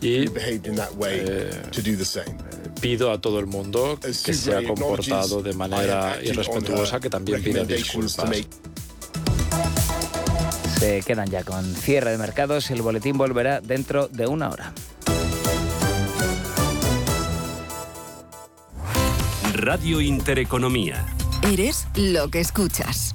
y eh, pido a todo el mundo que se ha comportado de manera irrespetuosa que también pida disculpas. Se quedan ya con cierre de mercados y el boletín volverá dentro de una hora. Radio Intereconomía. Eres lo que escuchas.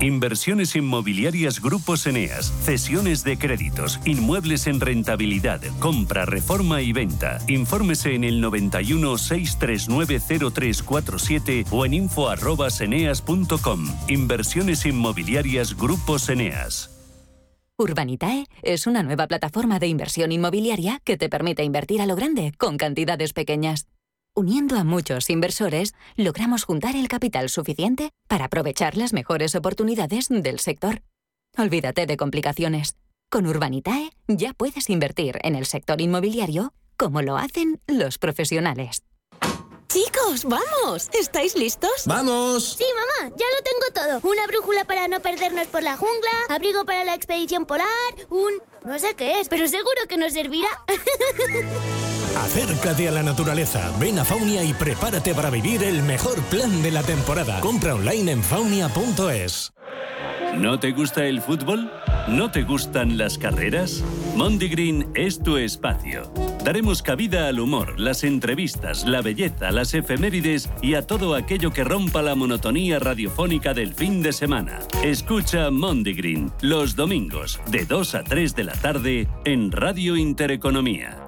Inversiones inmobiliarias Grupos Eneas, cesiones de créditos, inmuebles en rentabilidad, compra, reforma y venta. Infórmese en el 91 639 0347 o en info@eneas.com. Inversiones inmobiliarias Grupos Eneas. Urbanitae es una nueva plataforma de inversión inmobiliaria que te permite invertir a lo grande con cantidades pequeñas. Uniendo a muchos inversores, logramos juntar el capital suficiente para aprovechar las mejores oportunidades del sector. Olvídate de complicaciones. Con Urbanitae ya puedes invertir en el sector inmobiliario como lo hacen los profesionales. Chicos, vamos. ¿Estáis listos? ¡Vamos! Sí, mamá, ya lo tengo todo. Una brújula para no perdernos por la jungla, abrigo para la expedición polar, un... no sé qué es, pero seguro que nos servirá. Acércate a la naturaleza, ven a Faunia y prepárate para vivir el mejor plan de la temporada. Compra online en faunia.es. ¿No te gusta el fútbol? ¿No te gustan las carreras? Mondigreen es tu espacio. Daremos cabida al humor, las entrevistas, la belleza, las efemérides y a todo aquello que rompa la monotonía radiofónica del fin de semana. Escucha Mondigreen los domingos de 2 a 3 de la tarde en Radio Intereconomía.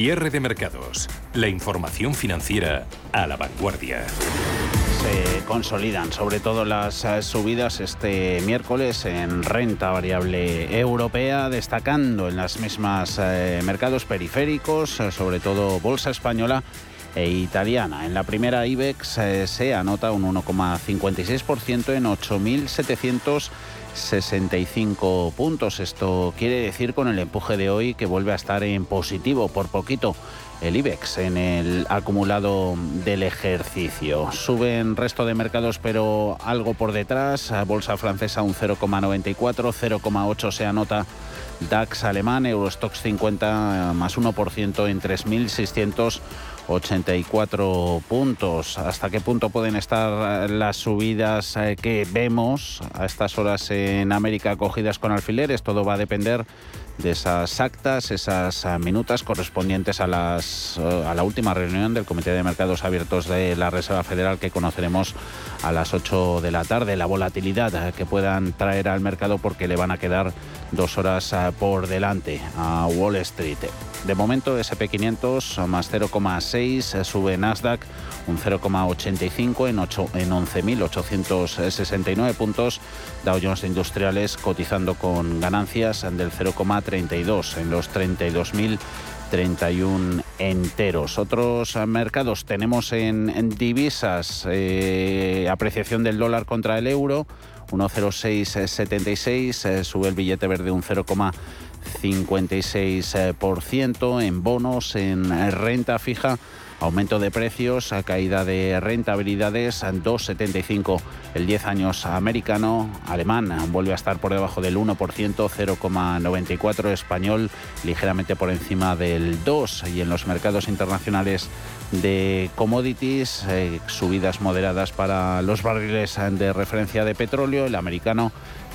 Cierre de mercados. La información financiera a la vanguardia. Se consolidan sobre todo las eh, subidas este miércoles en renta variable europea, destacando en las mismas eh, mercados periféricos, eh, sobre todo bolsa española e italiana. En la primera IBEX se anota un 1,56% en 8.700 65 puntos. Esto quiere decir con el empuje de hoy que vuelve a estar en positivo por poquito el IBEX en el acumulado del ejercicio. Suben resto de mercados pero algo por detrás. Bolsa francesa un 0,94, 0,8 se anota DAX alemán, Eurostox 50 más 1% en 3.600 84 puntos. ¿Hasta qué punto pueden estar las subidas eh, que vemos a estas horas en América cogidas con alfileres? Todo va a depender de esas actas, esas eh, minutas correspondientes a, las, eh, a la última reunión del Comité de Mercados Abiertos de la Reserva Federal que conoceremos a las 8 de la tarde. La volatilidad que puedan traer al mercado porque le van a quedar dos horas por delante a Wall Street. De momento SP500 más 0,6, sube Nasdaq un 0,85 en, en 11.869 puntos. Dow Jones Industriales cotizando con ganancias del 0,32 en los 32.031 enteros. Otros mercados tenemos en, divisas eh, apreciación del dólar contra el euro, 1,0676, eh, sube el billete verde un 0, 56% en bonos, en renta fija Aumento de precios, caída de rentabilidades, 2,75 el 10 años americano, alemán vuelve a estar por debajo del 1%, 0,94 español, ligeramente por encima del 2 y en los mercados internacionales de commodities, eh, subidas moderadas para los barriles de referencia de petróleo, el americano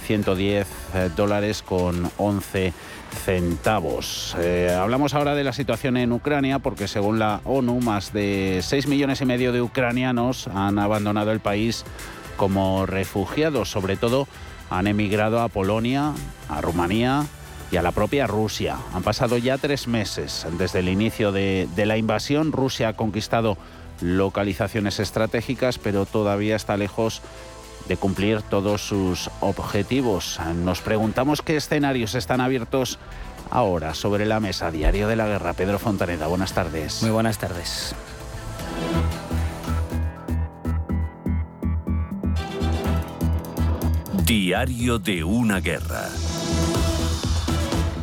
110 eh, dólares con 11 centavos. Eh, hablamos ahora de la situación en Ucrania porque según la ONU más de 6 millones y medio de ucranianos han abandonado el país como refugiados, sobre todo han emigrado a Polonia, a Rumanía y a la propia Rusia. Han pasado ya tres meses desde el inicio de, de la invasión. Rusia ha conquistado localizaciones estratégicas, pero todavía está lejos de cumplir todos sus objetivos. Nos preguntamos qué escenarios están abiertos ahora sobre la mesa. Diario de la Guerra. Pedro Fontaneda, buenas tardes. Muy buenas tardes. Diario de una guerra.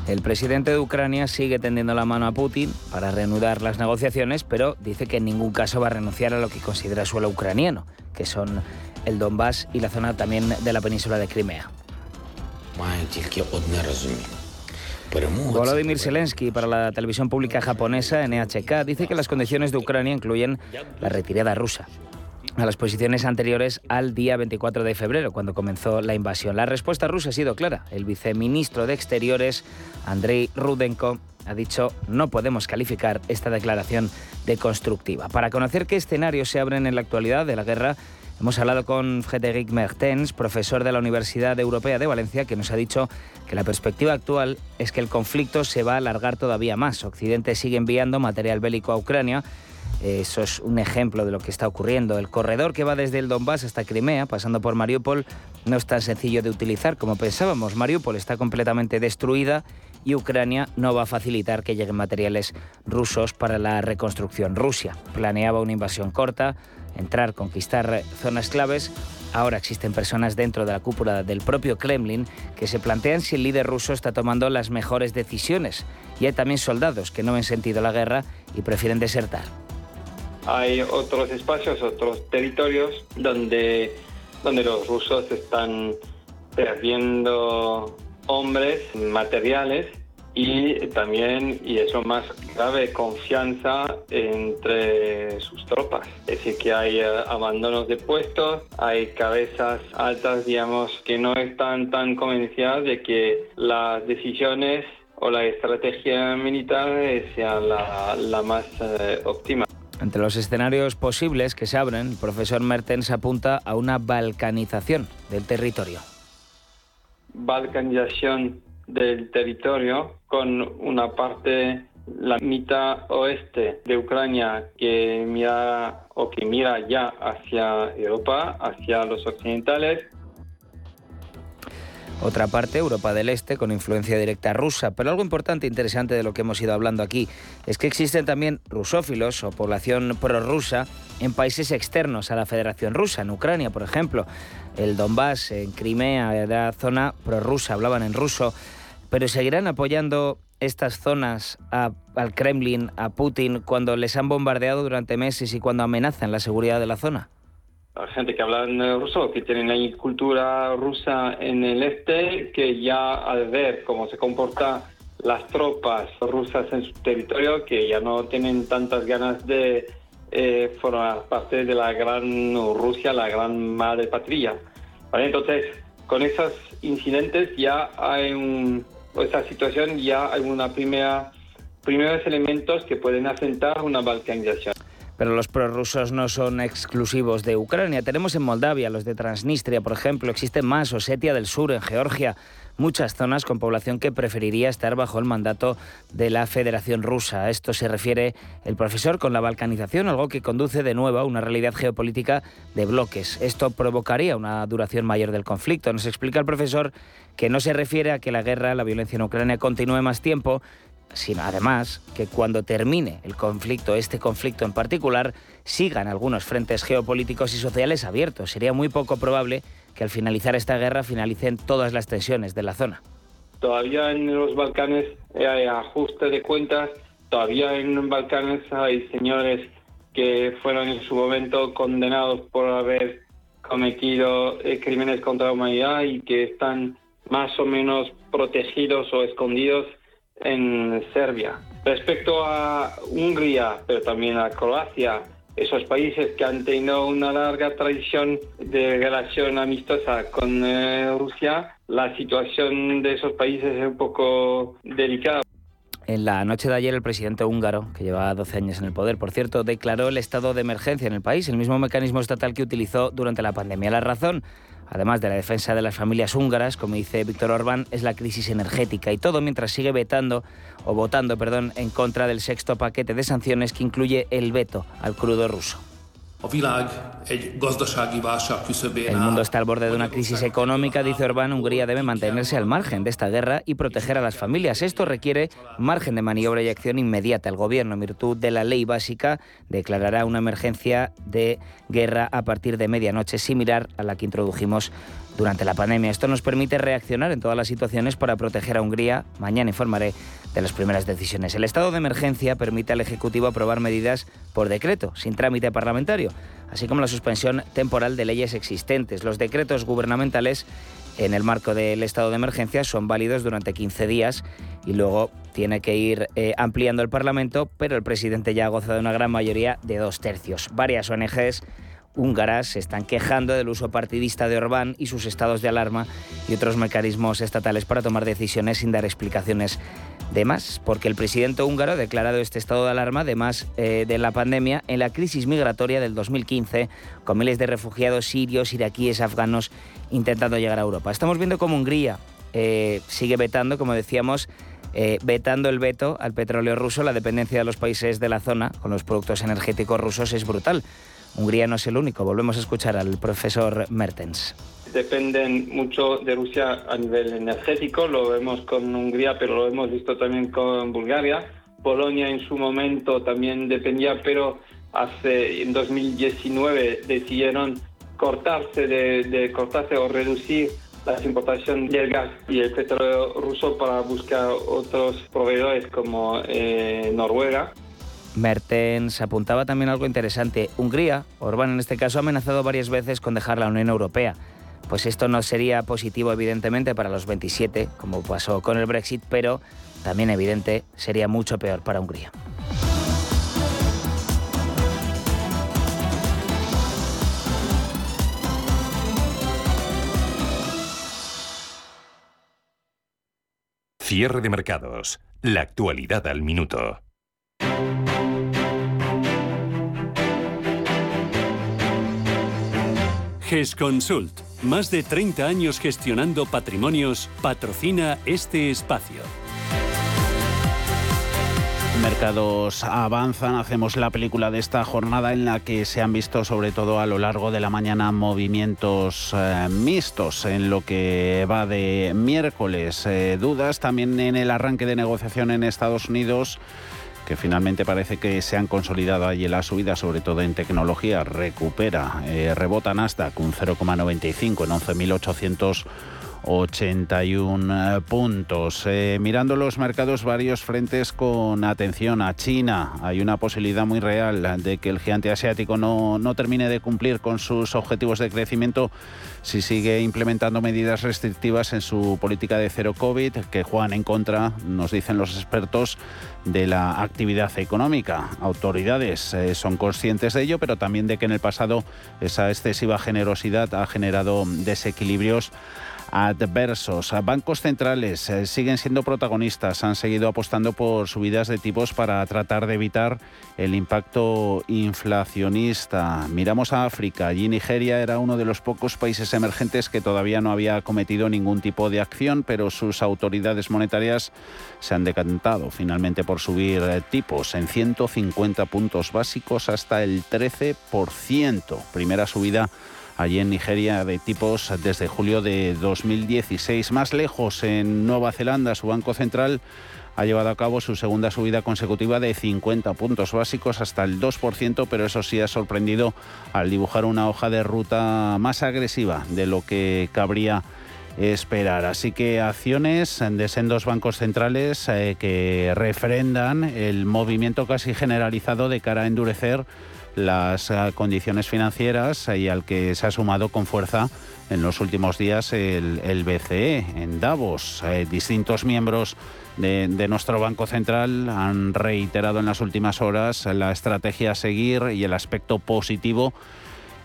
El presidente de Ucrania sigue tendiendo la mano a Putin para reanudar las negociaciones, pero dice que en ningún caso va a renunciar a lo que considera suelo ucraniano, que son el Donbass y la zona también de la península de Crimea. Volodymyr Zelensky para la televisión pública japonesa NHK dice que las condiciones de Ucrania incluyen la retirada rusa a las posiciones anteriores al día 24 de febrero, cuando comenzó la invasión. La respuesta rusa ha sido clara. El viceministro de Exteriores, Andrei Rudenko, ha dicho no podemos calificar esta declaración de constructiva. Para conocer qué escenarios se abren en la actualidad de la guerra, Hemos hablado con Frédéric Mertens, profesor de la Universidad Europea de Valencia, que nos ha dicho que la perspectiva actual es que el conflicto se va a alargar todavía más. Occidente sigue enviando material bélico a Ucrania. Eso es un ejemplo de lo que está ocurriendo. El corredor que va desde el Donbass hasta Crimea, pasando por Mariupol, no es tan sencillo de utilizar como pensábamos. Mariupol está completamente destruida y Ucrania no va a facilitar que lleguen materiales rusos para la reconstrucción. Rusia planeaba una invasión corta, entrar, conquistar zonas claves. Ahora existen personas dentro de la cúpula del propio Kremlin que se plantean si el líder ruso está tomando las mejores decisiones. Y hay también soldados que no ven sentido la guerra y prefieren desertar. Hay otros espacios, otros territorios donde, donde los rusos están perdiendo hombres, materiales y también, y eso más grave, confianza entre sus tropas. Es decir, que hay eh, abandonos de puestos, hay cabezas altas, digamos, que no están tan convencidas de que las decisiones o la estrategia militar sea la, la más eh, óptima. Entre los escenarios posibles que se abren, el profesor Mertens apunta a una balcanización del territorio. Balcanización del territorio con una parte la mitad oeste de Ucrania que mira o que mira ya hacia Europa, hacia los occidentales otra parte, Europa del Este, con influencia directa rusa. Pero algo importante e interesante de lo que hemos ido hablando aquí es que existen también rusófilos o población prorrusa en países externos a la Federación Rusa, en Ucrania, por ejemplo. El Donbass, en Crimea, era zona prorrusa, hablaban en ruso. Pero seguirán apoyando estas zonas al Kremlin, a Putin, cuando les han bombardeado durante meses y cuando amenazan la seguridad de la zona gente que habla ruso, que tienen la cultura rusa en el este, que ya al ver cómo se comportan las tropas rusas en su territorio, que ya no tienen tantas ganas de eh, formar parte de la gran Rusia, la gran madre patria. Entonces, con esos incidentes ya hay un, esa situación, ya hay una primera, primeros elementos que pueden asentar una balcanización. Pero los prorrusos no son exclusivos de Ucrania. Tenemos en Moldavia, los de Transnistria, por ejemplo, existen más, Osetia del Sur, en Georgia, muchas zonas con población que preferiría estar bajo el mandato de la Federación Rusa. A esto se refiere el profesor con la balcanización, algo que conduce de nuevo a una realidad geopolítica de bloques. Esto provocaría una duración mayor del conflicto. Nos explica el profesor que no se refiere a que la guerra, la violencia en Ucrania continúe más tiempo, sino además que cuando termine el conflicto, este conflicto en particular, sigan algunos frentes geopolíticos y sociales abiertos. Sería muy poco probable al finalizar esta guerra finalicen todas las tensiones de la zona. Todavía en los Balcanes hay ajuste de cuentas, todavía en los Balcanes hay señores que fueron en su momento condenados por haber cometido eh, crímenes contra la humanidad y que están más o menos protegidos o escondidos en Serbia. Respecto a Hungría, pero también a Croacia, esos países que han tenido una larga tradición de relación amistosa con eh, Rusia, la situación de esos países es un poco delicada. En la noche de ayer, el presidente húngaro, que lleva 12 años en el poder, por cierto, declaró el estado de emergencia en el país, el mismo mecanismo estatal que utilizó durante la pandemia. La razón, además de la defensa de las familias húngaras, como dice Víctor Orbán, es la crisis energética y todo mientras sigue vetando o votando, perdón, en contra del sexto paquete de sanciones que incluye el veto al crudo ruso. El mundo está al borde de una crisis económica, dice Orbán. Hungría debe mantenerse al margen de esta guerra y proteger a las familias. Esto requiere margen de maniobra y acción inmediata. El gobierno, en virtud de la ley básica, declarará una emergencia de guerra a partir de medianoche, similar a la que introdujimos durante la pandemia. Esto nos permite reaccionar en todas las situaciones para proteger a Hungría. Mañana informaré de las primeras decisiones. El estado de emergencia permite al Ejecutivo aprobar medidas por decreto, sin trámite parlamentario, así como la suspensión temporal de leyes existentes. Los decretos gubernamentales en el marco del estado de emergencia son válidos durante 15 días y luego tiene que ir eh, ampliando el Parlamento, pero el presidente ya ha gozado de una gran mayoría de dos tercios. Varias ONGs húngaras se están quejando del uso partidista de Orbán y sus estados de alarma y otros mecanismos estatales para tomar decisiones sin dar explicaciones de más, porque el presidente húngaro ha declarado este estado de alarma, además eh, de la pandemia, en la crisis migratoria del 2015, con miles de refugiados sirios, iraquíes, afganos intentando llegar a Europa. Estamos viendo cómo Hungría eh, sigue vetando, como decíamos, eh, vetando el veto al petróleo ruso. La dependencia de los países de la zona con los productos energéticos rusos es brutal. Hungría no es el único. Volvemos a escuchar al profesor Mertens. Dependen mucho de Rusia a nivel energético, lo vemos con Hungría, pero lo hemos visto también con Bulgaria. Polonia en su momento también dependía, pero hace en 2019 decidieron cortarse de, cortarse o reducir la importación del gas y el petróleo ruso para buscar otros proveedores como eh, Noruega. Mertens apuntaba también algo interesante. Hungría, Orbán en este caso, ha amenazado varias veces con dejar la Unión Europea. Pues esto no sería positivo, evidentemente, para los 27, como pasó con el Brexit, pero también evidente sería mucho peor para Hungría. Cierre de mercados. La actualidad al minuto. GESConsult, más de 30 años gestionando patrimonios, patrocina este espacio. Mercados avanzan, hacemos la película de esta jornada en la que se han visto sobre todo a lo largo de la mañana movimientos eh, mixtos en lo que va de miércoles. Eh, dudas también en el arranque de negociación en Estados Unidos que finalmente parece que se han consolidado allí la subida, sobre todo en tecnología, recupera, eh, rebota Nasdaq un 0,95 en 11.800 81 eh, puntos. Eh, mirando los mercados, varios frentes con atención a China. Hay una posibilidad muy real de que el gigante asiático no, no termine de cumplir con sus objetivos de crecimiento si sigue implementando medidas restrictivas en su política de cero COVID, que juegan en contra, nos dicen los expertos, de la actividad económica. Autoridades eh, son conscientes de ello, pero también de que en el pasado esa excesiva generosidad ha generado desequilibrios adversos. Bancos centrales eh, siguen siendo protagonistas, han seguido apostando por subidas de tipos para tratar de evitar el impacto inflacionista. Miramos a África, allí Nigeria era uno de los pocos países emergentes que todavía no había cometido ningún tipo de acción, pero sus autoridades monetarias se han decantado finalmente por subir eh, tipos en 150 puntos básicos hasta el 13%. Primera subida allí en Nigeria de tipos desde julio de 2016. Más lejos, en Nueva Zelanda, su Banco Central ha llevado a cabo su segunda subida consecutiva de 50 puntos básicos hasta el 2%, pero eso sí ha sorprendido al dibujar una hoja de ruta más agresiva de lo que cabría esperar. Así que acciones de sendos bancos centrales eh, que refrendan el movimiento casi generalizado de cara a endurecer las eh, condiciones financieras y al que se ha sumado con fuerza en los últimos días el, BCE en Davos. Eh, distintos miembros de, de, nuestro Banco Central han reiterado en las últimas horas la estrategia a seguir y el aspecto positivo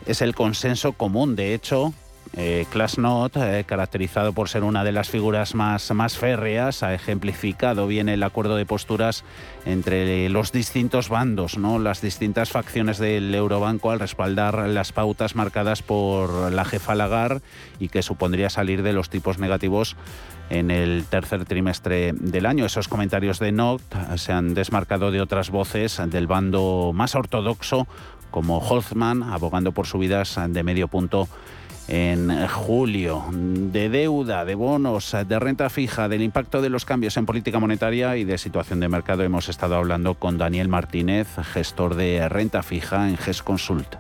es el consenso común. De hecho, eh, eh, caracterizado por ser una de las figuras más, más férreas, ha ejemplificado bien el acuerdo de posturas entre los distintos bandos, ¿no? las distintas facciones del Eurobanco al respaldar las pautas marcadas por la jefa Lagarde y que supondría salir de los tipos negativos en el tercer trimestre del año. Esos comentarios de Noct se han desmarcado de otras voces del bando más ortodoxo como Holzman, abogando por subidas de medio punto en julio, de deuda, de bonos, de renta fija, del impacto de los cambios en política monetaria y de situación de mercado hemos estado hablando con Daniel Martínez, gestor de renta fija en GES Consult.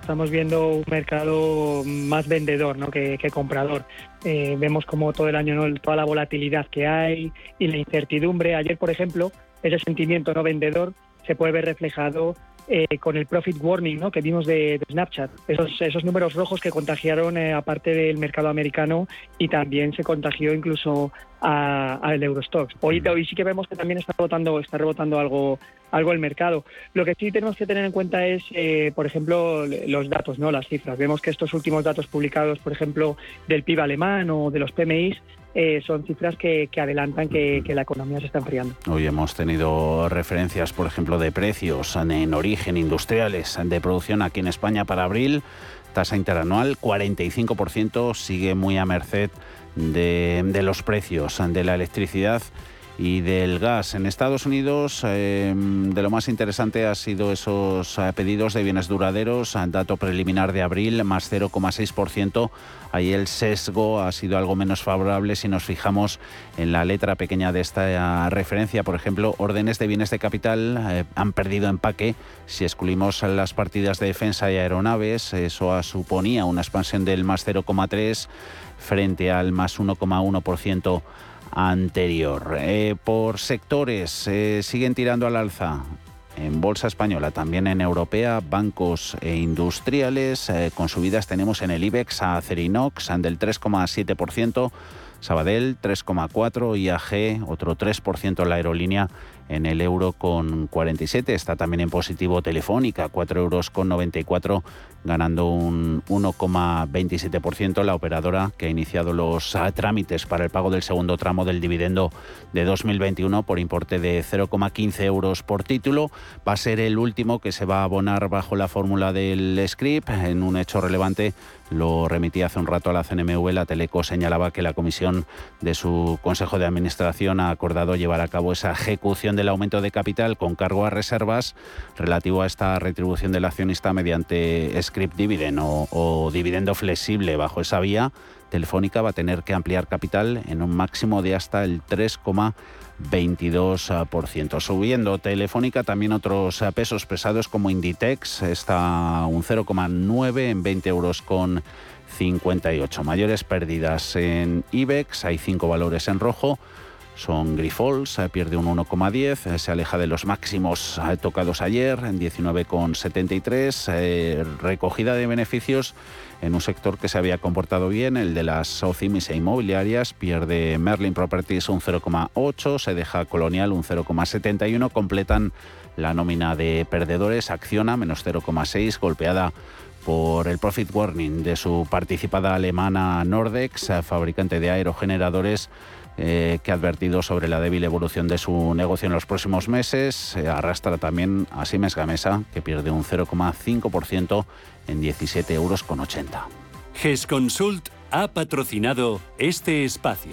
Estamos viendo un mercado más vendedor que, comprador. Eh, vemos como todo el año toda la volatilidad que hay y la incertidumbre. Ayer, por ejemplo, ese sentimiento no vendedor se puede ver reflejado eh, con el profit warning ¿no? que vimos de, Snapchat, esos, esos números rojos que contagiaron eh, aparte del mercado americano y también se contagió incluso al Eurostox. Hoy, hoy sí que vemos que también está rebotando, está rebotando algo, algo el mercado. Lo que sí tenemos que tener en cuenta es, eh, por ejemplo, los datos, no las cifras. Vemos que estos últimos datos publicados, por ejemplo, del PIB alemán o de los PMI, eh, son cifras que, adelantan que, la economía se está enfriando. Hoy hemos tenido referencias, por ejemplo, de precios en origen industriales de producción aquí en España para abril. Tasa interanual 45%, sigue muy a merced de, de los precios de la electricidad y del gas. En Estados Unidos, em, de lo más interesante ha sido esos eh, pedidos de bienes duraderos, dato preliminar de abril, más 0,6%. Ahí el sesgo ha sido algo menos favorable si nos fijamos en la letra pequeña de esta referencia. Por ejemplo, órdenes de bienes de capital eh, han perdido empaque. Si excluimos las partidas de defensa y aeronaves, eso suponía una expansión del más 0,3 frente al más 1,1% anterior. Eh, por sectores, eh, siguen tirando al alza. En bolsa española, también en europea, bancos e industriales. Eh, con subidas tenemos en el IBEX a Cerinox del 3,7%, Sabadell 3,4%, IAG otro 3% la aerolínea en el euro con 47. Está también en positivo Telefónica, 4 euros con 94 ganando un 1,27%. La operadora que ha iniciado los ah, trámites para el pago del segundo tramo del dividendo de 2021 por importe de 0,15 euros por título. Va a ser el último que se va a abonar bajo la fórmula del script en un hecho relevante lo remitía hace un rato a la CNMV, la Teleco señalaba que la comisión de su Consejo de Administración ha acordado llevar a cabo esa ejecución del aumento de capital con cargo a reservas relativo a esta retribución del accionista mediante script dividend o, dividendo flexible. Bajo esa vía, Telefónica va a tener que ampliar capital en un máximo de hasta el 3,22%. Subiendo Telefónica también otros pesos pesados como Inditex está un 0,9 en 20 euros con 58. Mayores pérdidas en IBEX, hay cinco valores en rojo son Grifols, pierde un 1,10, eh, se aleja de los máximos eh, tocados ayer en 19,73, eh, recogida de beneficios en un sector que se había comportado bien, el de las socimis e inmobiliarias, pierde Merlin Properties un 0,8, se deja Colonial un 0,71, completan la nómina de perdedores, Acciona menos 0,6, golpeada por el profit warning de su participada alemana Nordex, fabricante de aerogeneradores eh, que ha advertido sobre la débil evolución de su negocio en los próximos meses. arrastra también a Siemens Gamesa, que pierde un 0,5% en 17,80 euros. GESConsult ha patrocinado este espacio.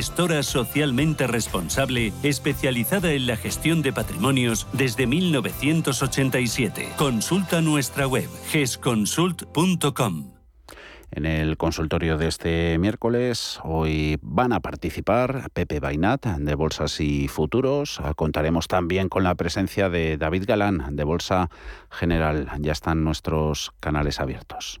gestora socialmente responsable especializada en la gestión de patrimonios desde 1987. Consulta nuestra web gesconsult.com. En el consultorio de este miércoles hoy van a participar Pepe Bainat de Bolsas y Futuros. Contaremos también con la presencia de David Galán de Bolsa General. Ya están nuestros canales abiertos.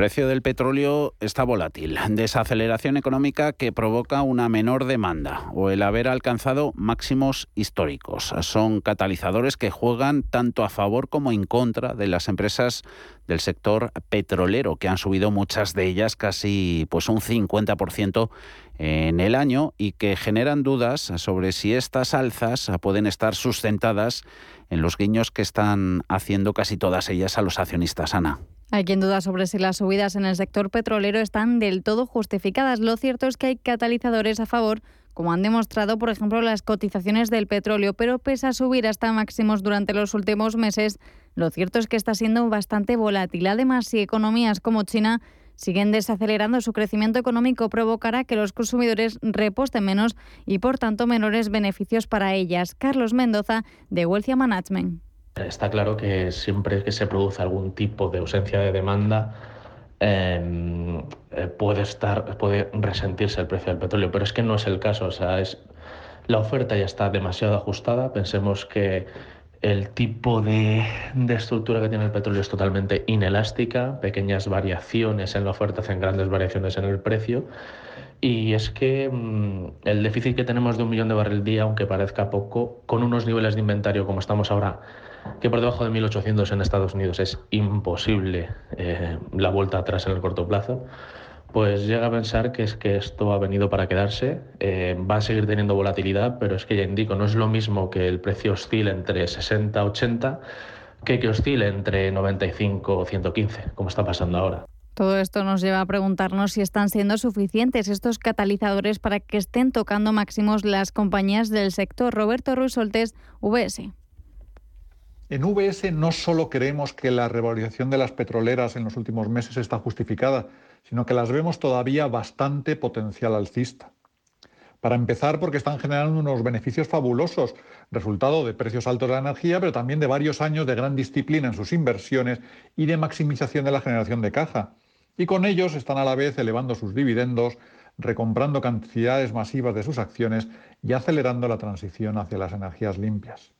precio del petróleo está volátil, desaceleración económica que provoca una menor demanda o el haber alcanzado máximos históricos. Son catalizadores que juegan tanto a favor como en contra de las empresas del sector petrolero, que han subido muchas de ellas casi pues un 50% en el año y que generan dudas sobre si estas alzas pueden estar sustentadas en los guiños que están haciendo casi todas ellas a los accionistas. Ana. Hay quien duda sobre si las subidas en el sector petrolero están del todo justificadas. Lo cierto es que hay catalizadores a favor, como han demostrado, por ejemplo, las cotizaciones del petróleo, pero pese a subir hasta máximos durante los últimos meses, lo cierto es que está siendo bastante volátil. Además, si economías como China siguen desacelerando su crecimiento económico, provocará que los consumidores reposten menos y, por tanto, menores beneficios para ellas. Carlos Mendoza, de Wealthia Management. Está claro que siempre que se produce algún tipo de ausencia de demanda, em, eh, puede, estar, puede resentirse el precio del petróleo, pero es que no es el caso. O sea, es, la oferta ya está demasiado ajustada. Pensemos que el tipo de, estructura que tiene el petróleo es totalmente inelástica, pequeñas variaciones en la oferta hacen grandes variaciones en el precio. Y es que mm, el déficit que tenemos de un millón de barril día, aunque parezca poco, con unos niveles de inventario como estamos ahora que por debajo de 1.800 en Estados Unidos es imposible eh, la vuelta atrás en el corto plazo, pues llega a pensar que es que esto ha venido para quedarse, eh, va a seguir teniendo volatilidad, pero es que ya indico, no es lo mismo que el precio oscile entre 60 80 que que oscile entre 95 o 115, como está pasando ahora. Todo esto nos lleva a preguntarnos si están siendo suficientes estos catalizadores para que estén tocando máximos las compañías del sector. Roberto Ruiz Soltés, VS. En VS no solo creemos que la revalorización de las petroleras en los últimos meses está justificada, sino que las vemos todavía bastante potencial alcista. Para empezar, porque están generando unos beneficios fabulosos, resultado de precios altos de la energía, pero también de varios años de gran disciplina en sus inversiones y de maximización de la generación de caja. Y con ellos están a la vez elevando sus dividendos, recomprando cantidades masivas de sus acciones y acelerando la transición hacia las energías limpias.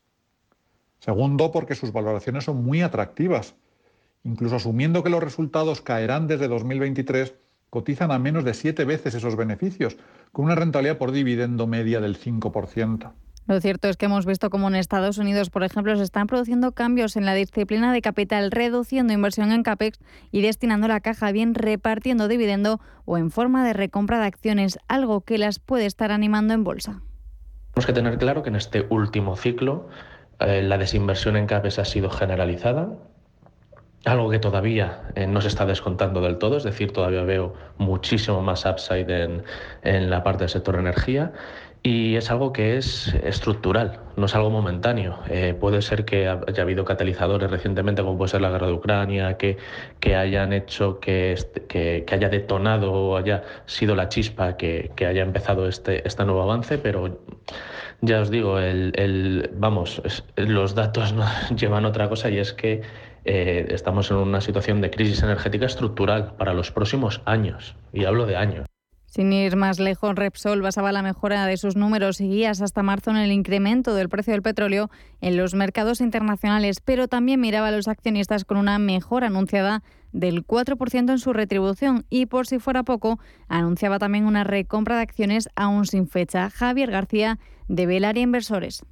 Segundo, porque sus valoraciones son muy atractivas. Incluso asumiendo que los resultados caerán desde 2023, cotizan a menos de siete veces esos beneficios, con una rentabilidad por dividendo media del 5%. Lo cierto es que hemos visto cómo en Estados Unidos, por ejemplo, se están produciendo cambios en la disciplina de capital, reduciendo inversión en CAPEX y destinando la caja bien repartiendo dividendo o en forma de recompra de acciones, algo que las puede estar animando en bolsa. Tenemos que tener claro que en este último ciclo eh, la desinversión en CAPES ha sido generalizada, algo que todavía eh, no se está descontando del todo, es decir, todavía veo muchísimo más upside en, en la parte del sector energía y es algo que es estructural, no es algo momentáneo. Eh, puede ser que haya habido catalizadores recientemente, como puede ser la guerra de Ucrania, que, que hayan hecho que, que, que, haya detonado o haya sido la chispa que, que haya empezado este, este nuevo avance, pero ya os digo, el, vamos, los datos nos llevan otra cosa y es que eh, estamos en una situación de crisis energética estructural para los próximos años, y hablo de años. Sin ir más lejos, Repsol basaba la mejora de sus números y guías hasta marzo en el incremento del precio del petróleo en los mercados internacionales, pero también miraba a los accionistas con una mejora anunciada del 4% en su retribución y, por si fuera poco, anunciaba también una recompra de acciones aún sin fecha. Javier García, de Velaria Inversores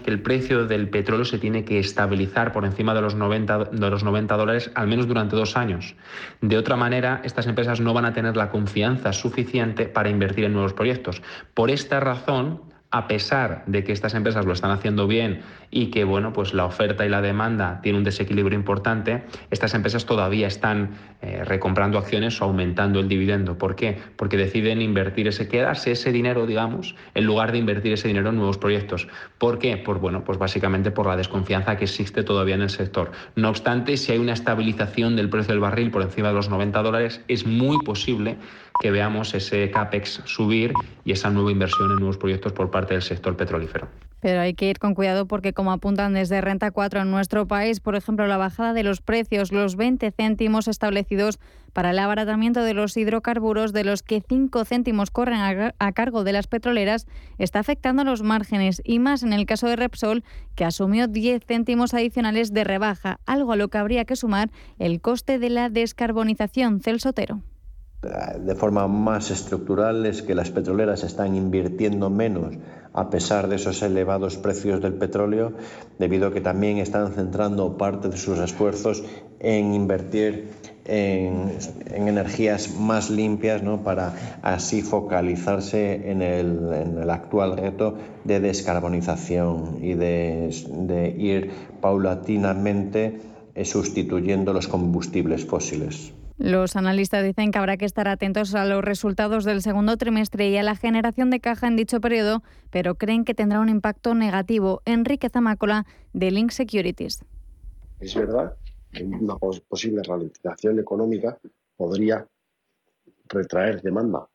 que el precio del petróleo se tiene que estabilizar por encima de los 90, de los 90 dólares al menos durante dos años. De otra manera, estas empresas no van a tener la confianza suficiente para invertir en nuevos proyectos. Por esta razón, a pesar de que estas empresas lo están haciendo bien y que bueno, pues la oferta y la demanda tiene un desequilibrio importante, estas empresas todavía están eh, recomprando acciones o aumentando el dividendo. ¿Por qué? Porque deciden invertir ese, quedarse ese dinero, digamos, en lugar de invertir ese dinero en nuevos proyectos. ¿Por qué? Pues bueno, pues básicamente por la desconfianza que existe todavía en el sector. No obstante, si hay una estabilización del precio del barril por encima de los 90 dólares, es muy posible que veamos ese CAPEX subir y esa nueva inversión en nuevos proyectos por parte del sector petrolífero. Pero hay que ir con cuidado porque, como apuntan desde Renta 4 en nuestro país, por ejemplo, la bajada de los precios, los 20 céntimos establecidos para el abaratamiento de los hidrocarburos, de los que 5 céntimos corren a, cargo de las petroleras, está afectando los márgenes y más en el caso de Repsol, que asumió 10 céntimos adicionales de rebaja, algo a lo que habría que sumar el coste de la descarbonización. Celsotero de forma más estructural es que las petroleras están invirtiendo menos a pesar de esos elevados precios del petróleo, debido a que también están centrando parte de sus esfuerzos en invertir en, energías más limpias ¿no? para así focalizarse en el, actual reto de descarbonización y de ir paulatinamente eh, sustituyendo los combustibles fósiles. Los analistas dicen que habrá que estar atentos a los resultados del segundo trimestre y a la generación de caja en dicho periodo, pero creen que tendrá un impacto negativo. Enrique Zamácola, de Link Securities. Es verdad que una posible ralentización económica podría retraer demanda,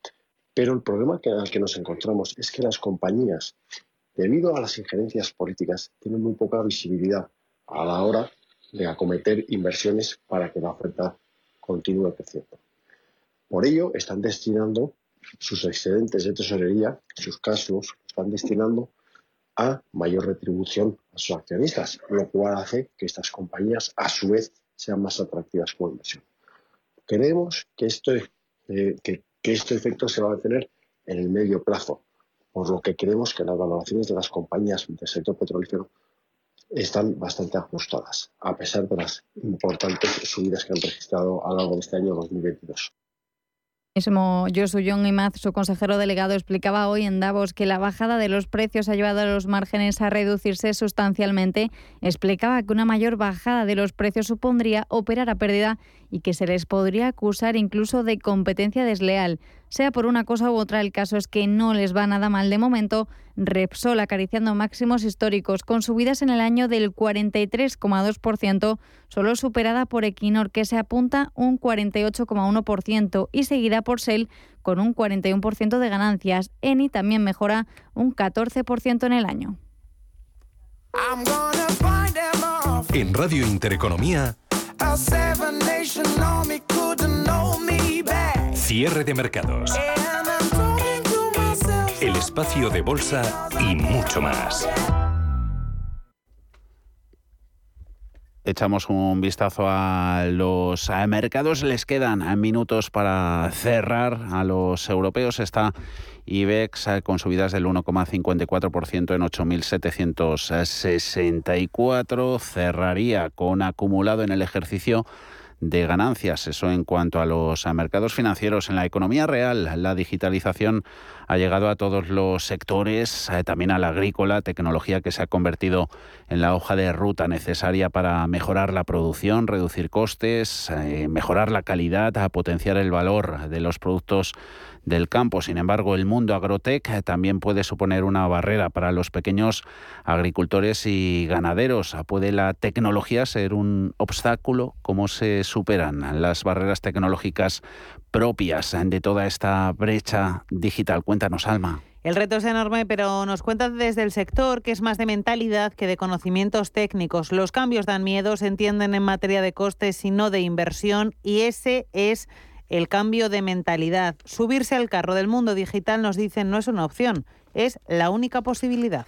pero el problema al que nos encontramos es que las compañías, debido a las injerencias políticas, tienen muy poca visibilidad a la hora de acometer inversiones para que la oferta continúa creciendo. Por ello, están destinando sus excedentes de tesorería, sus casos, están destinando a mayor retribución a sus accionistas, lo cual hace que estas compañías a su vez sean más atractivas como inversión. Creemos que, esto, eh, que, este efecto se va a tener en el medio plazo, por lo que creemos que las valoraciones de las compañías del sector petrolífero están bastante ajustadas, a pesar de las importantes subidas que han registrado a lo largo de este año 2022. Mismo Josu Young Imaz, su consejero delegado, explicaba hoy en Davos que la bajada de los precios ha llevado a los márgenes a reducirse sustancialmente. Explicaba que una mayor bajada de los precios supondría operar a pérdida y que se les podría acusar incluso de competencia desleal. Sea por una cosa u otra, el caso es que no les va nada mal de momento. Repsol acariciando máximos históricos con subidas en el año del 43,2%, solo superada por Equinor que se apunta un 48,1% y seguida por Shell con un 41% de ganancias. Eni también mejora un 14% en el año. En Radio Intereconomía, Cierre de mercados. El espacio de bolsa y mucho más. Echamos un vistazo a los mercados. Les quedan minutos para cerrar. A los europeos está IBEX eh, con subidas del 1,54% en 8.764. Cerraría con acumulado en el ejercicio de ganancias. Eso en cuanto a los mercados financieros. En la economía real, la digitalización ha llegado a todos los sectores, eh, también a la agrícola, tecnología que se ha convertido en la hoja de ruta necesaria para mejorar la producción, reducir costes, eh, mejorar la calidad, a potenciar el valor de los productos del campo. Sin embargo, el mundo agrotech eh, también puede suponer una barrera para los pequeños agricultores y ganaderos. ¿Puede la tecnología ser un obstáculo? ¿Cómo se superan las barreras tecnológicas propias de toda esta brecha digital? Cuéntanos, Alma. El reto es enorme, pero nos cuenta desde el sector que es más de mentalidad que de conocimientos técnicos. Los cambios dan miedo, se entienden en materia de costes y no de inversión, y ese es el cambio de mentalidad. Subirse al carro del mundo digital, nos dicen, no es una opción, es la única posibilidad.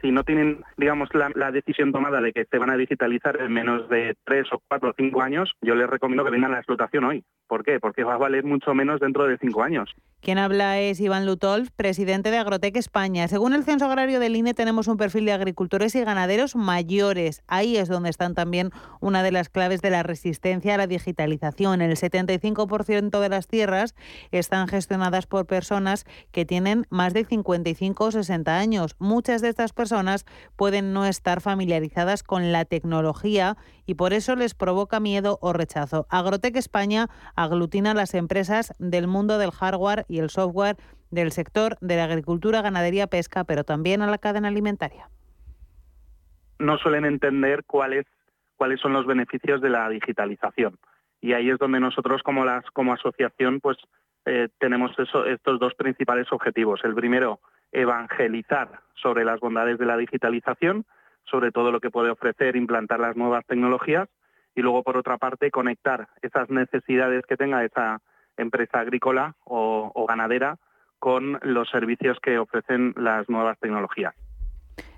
Si no tienen, digamos, la, decisión tomada de que se van a digitalizar en menos de tres o cuatro o cinco años, yo les recomiendo que vengan a la explotación hoy. ¿Por qué? Porque va a valer mucho menos dentro de cinco años. Quien habla es Iván Lutolf, presidente de Agrotec España. Según el censo agrario del INE, tenemos un perfil de agricultores y ganaderos mayores. Ahí es donde están también una de las claves de la resistencia a la digitalización. El 75% de las tierras están gestionadas por personas que tienen más de 55 o 60 años. Muchas de estas personas pueden no estar familiarizadas con la tecnología y por eso les provoca miedo o rechazo. Agrotec España aglutina las empresas del mundo del hardware y el software del sector de la agricultura, ganadería, pesca, pero también a la cadena alimentaria. No suelen entender cuáles cuáles son los beneficios de la digitalización y ahí es donde nosotros como las como asociación pues eh, tenemos eso, estos dos principales objetivos. El primero, evangelizar sobre las bondades de la digitalización, sobre todo lo que puede ofrecer implantar las nuevas tecnologías y luego por otra parte conectar esas necesidades que tenga esa empresa agrícola o, ganadera con los servicios que ofrecen las nuevas tecnologías.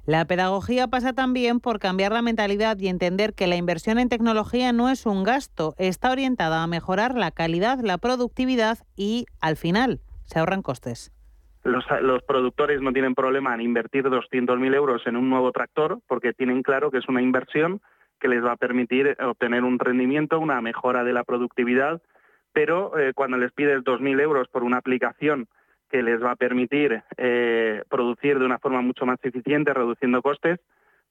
La pedagogía pasa también por cambiar la mentalidad y entender que la inversión en tecnología no es un gasto, está orientada a mejorar la calidad, la productividad y, al final, se ahorran costes. Los, los productores no tienen problema en invertir 200.000 euros en un nuevo tractor porque tienen claro que es una inversión que les va a permitir obtener un rendimiento, una mejora de la productividad, pero eh, cuando les pides 2.000 euros por una aplicación que les va a permitir eh, producir de una forma mucho más eficiente, reduciendo costes,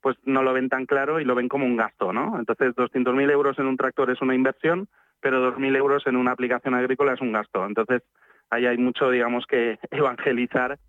pues no lo ven tan claro y lo ven como un gasto, ¿no? Entonces, 200.000 euros en un tractor es una inversión, pero 2.000 euros en una aplicación agrícola es un gasto. Entonces, ahí hay mucho, digamos, que evangelizar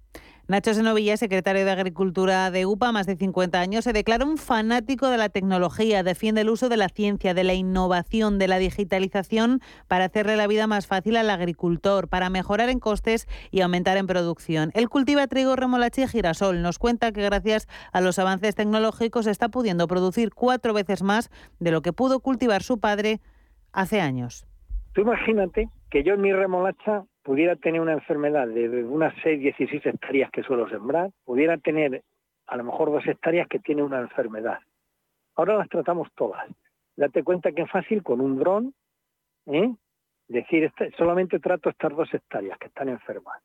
Nacho Senovilla, secretario de Agricultura de UPA, más de 50 años, se declara un fanático de la tecnología, defiende el uso de la ciencia, de la innovación, de la digitalización para hacerle la vida más fácil al agricultor, para mejorar en costes y aumentar en producción. Él cultiva trigo, remolacha y girasol. Nos cuenta que gracias a los avances tecnológicos está pudiendo producir cuatro veces más de lo que pudo cultivar su padre hace años. Tú imagínate que yo en mi remolacha pudiera tener una enfermedad de unas 6, 16 hectáreas que suelo sembrar, pudiera tener a lo mejor dos hectáreas que tiene una enfermedad. Ahora las tratamos todas. Date cuenta que es fácil con un dron, ¿eh? decir, este, solamente trato estas dos hectáreas que están enfermas,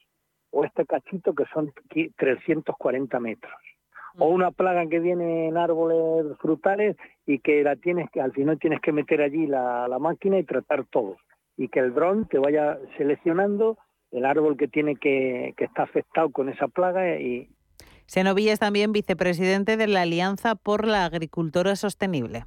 o este cachito que son 340 metros, o una plaga que viene en árboles frutales y que la tienes que al final tienes que meter allí la, la máquina y tratar todo y que el dron te vaya seleccionando el árbol que tiene que, que está afectado con esa plaga y, Senovilla es también vicepresidente de la Alianza por la Agricultura Sostenible.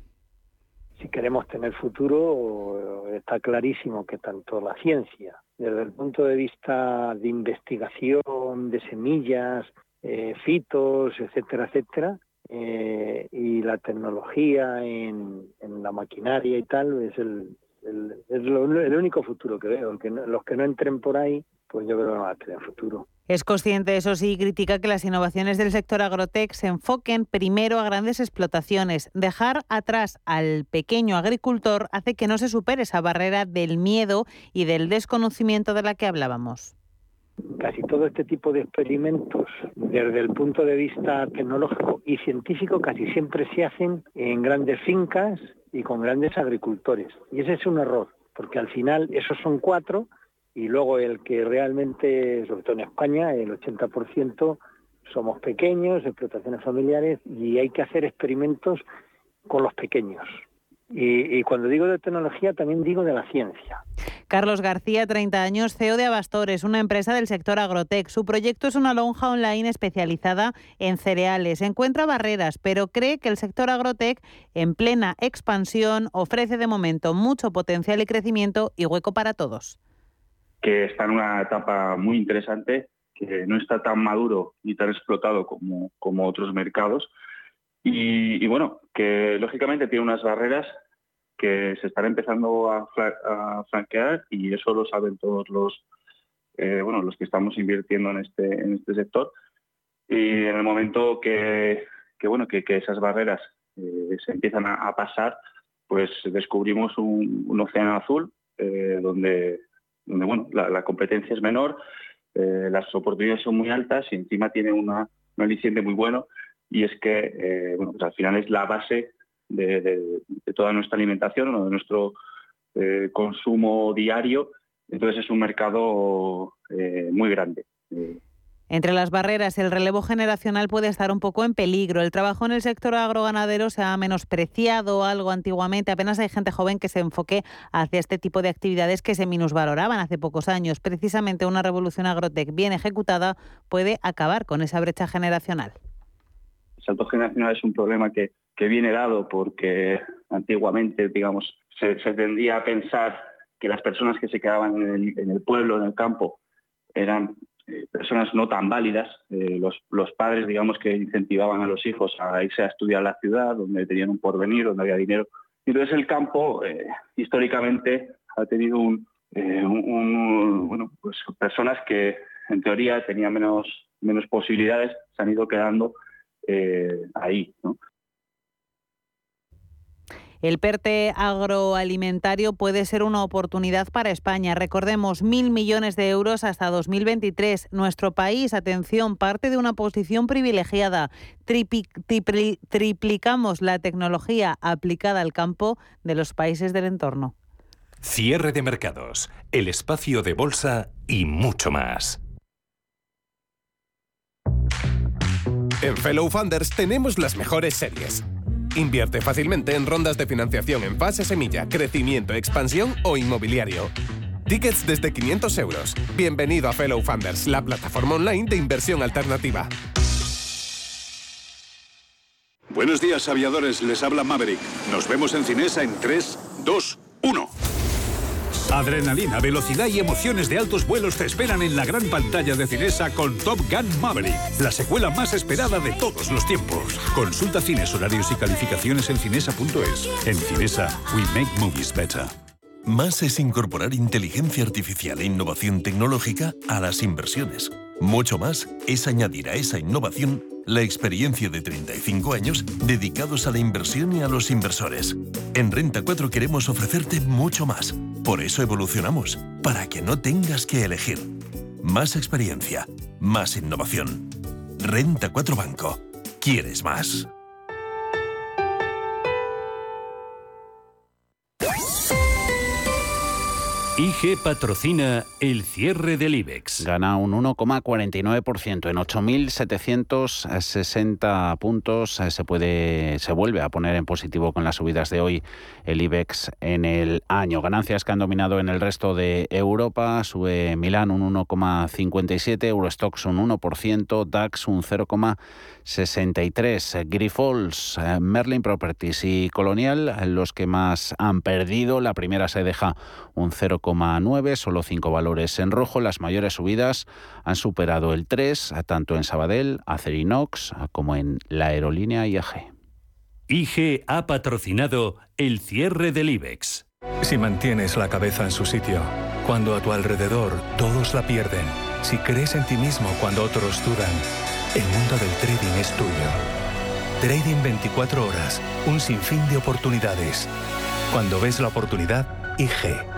Si queremos tener futuro, está clarísimo que tanto la ciencia, desde el punto de vista de investigación, de semillas, eh, fitos, etcétera, etcétera, eh, y la tecnología en, en la maquinaria y tal, es el, es el único futuro que veo. Los que no entren por ahí, pues yo creo que no van a tener futuro. Es consciente, eso sí, critica que las innovaciones del sector agrotec se enfoquen primero a grandes explotaciones. Dejar atrás al pequeño agricultor hace que no se supere esa barrera del miedo y del desconocimiento de la que hablábamos. Casi todo este tipo de experimentos, desde el punto de vista tecnológico y científico, casi siempre se hacen en grandes fincas y con grandes agricultores. Y ese es un error, porque al final esos son cuatro y luego el que realmente, sobre todo en España, el 80% somos pequeños, explotaciones familiares y hay que hacer experimentos con los pequeños. Y, cuando digo de tecnología también digo de la ciencia. Carlos García, 30 años, CEO de Abastores, una empresa del sector agrotec. Su proyecto es una lonja online especializada en cereales. Encuentra barreras, pero cree que el sector agrotec, en plena expansión, ofrece de momento mucho potencial y crecimiento y hueco para todos. Que está en una etapa muy interesante, que no está tan maduro ni tan explotado como, como otros mercados y, bueno, que lógicamente tiene unas barreras que se están empezando a, franquear y eso lo saben todos los eh, bueno los que estamos invirtiendo en este en este sector. Y en el momento que, bueno que, esas barreras eh, se empiezan a, pasar pues descubrimos un, océano azul eh, donde donde bueno la, competencia es menor las oportunidades son muy altas y encima tiene una, un aliciente muy bueno y es que eh, pues al final es la base de, toda nuestra alimentación de nuestro eh, consumo diario. Entonces es un mercado eh, muy grande. Entre las barreras, el relevo generacional puede estar un poco en peligro. El trabajo en el sector agroganadero se ha menospreciado algo antiguamente. Apenas hay gente joven que se enfoque hacia este tipo de actividades que se minusvaloraban hace pocos años. Precisamente una revolución agrotec bien ejecutada puede acabar con esa brecha generacional. Salto generacional es un problema que, viene dado porque antiguamente, digamos, se, tendía a pensar que las personas que se quedaban en el pueblo, en el campo, eran eh, personas no tan válidas, eh, los, padres, digamos, que incentivaban a los hijos a irse a estudiar a la ciudad, donde tenían un porvenir, donde había dinero. Entonces el campo, eh, históricamente, ha tenido un, bueno, pues personas que en teoría tenían menos, menos posibilidades, se han ido quedando ahí. ¿no? El PERTE agroalimentario puede ser una oportunidad para España. Recordemos, mil millones de euros hasta 2023. Nuestro país, atención, parte de una posición privilegiada. triplicamos la tecnología aplicada al campo de los países del entorno. Cierre de mercados, el espacio de bolsa y mucho más. En Fellow Funders tenemos las mejores series Invierte fácilmente en rondas de financiación en fase semilla, crecimiento, expansión o inmobiliario. Tickets desde 500 euros. Bienvenido a Fellow Funders, la plataforma online de inversión alternativa. Buenos días, aviadores. Les habla Maverick. Nos vemos en Cinesa en 3, 2, 1. Adrenalina, velocidad y emociones de altos vuelos te esperan en la gran pantalla de Cinesa con Top Gun Maverick, la secuela más esperada de todos los tiempos. Consulta cines, horarios y calificaciones en cinesa.es. En Cinesa, we make movies better. Más es incorporar inteligencia artificial e innovación tecnológica a las inversiones. Mucho más es añadir a esa innovación la experiencia de 35 años dedicados a la inversión y a los inversores. En Renta 4 queremos ofrecerte mucho más. Por eso evolucionamos, para que no tengas que elegir. Más experiencia, más innovación. Renta 4 Banco. ¿Quieres más? IG patrocina el cierre del IBEX. Gana un 1,49% en 8.760 puntos. Eh, se puede, se vuelve a poner en positivo con las subidas de hoy el IBEX en el año. Ganancias que han dominado en el resto de Europa. Sube Milán un 1,57, Eurostox un 1%, DAX un 0,63. Grifols, eh, Merlin Properties y Colonial, los que más han perdido. La primera se deja un 0, 9, solo cinco valores en rojo. Las mayores subidas han superado el 3, tanto en Sabadell, Acerinox, como en la aerolínea IAG. IG ha patrocinado el cierre del IBEX. Si mantienes la cabeza en su sitio, cuando a tu alrededor todos la pierden, si crees en ti mismo cuando otros dudan, el mundo del trading es tuyo. Trading 24 horas, un sinfín de oportunidades. Cuando ves la oportunidad, IG.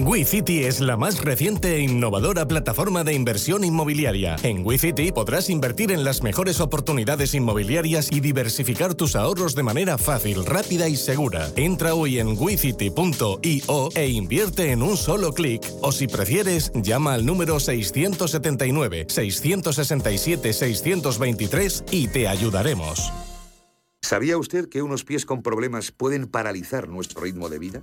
WeCity es la más reciente e innovadora plataforma de inversión inmobiliaria. En WeCity podrás invertir en las mejores oportunidades inmobiliarias y diversificar tus ahorros de manera fácil, rápida y segura. Entra hoy en wecity.io e invierte en un solo clic. O si prefieres, llama al número 679 667 623 y te ayudaremos. ¿Sabía usted que unos pies con problemas pueden paralizar nuestro ritmo de vida?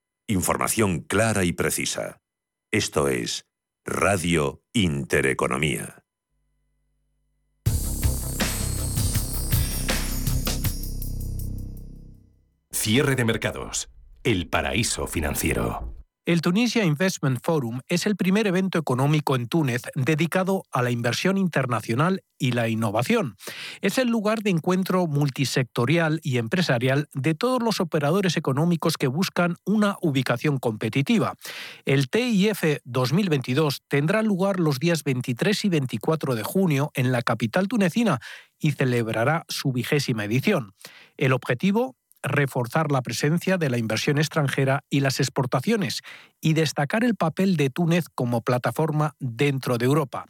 Información clara y precisa. Esto es Radio Intereconomía. Cierre de mercados. El paraíso financiero. El Tunisia Investment Forum es el primer evento económico en Túnez dedicado a la inversión internacional y la innovación. Es el lugar de encuentro multisectorial y empresarial de todos los operadores económicos que buscan una ubicación competitiva. El TIF 2022 tendrá lugar los días 23 y 24 de junio en la capital tunecina y celebrará su vigésima edición. El objetivo reforzar la presencia de la inversión extranjera y las exportaciones y destacar el papel de Túnez como plataforma dentro de Europa.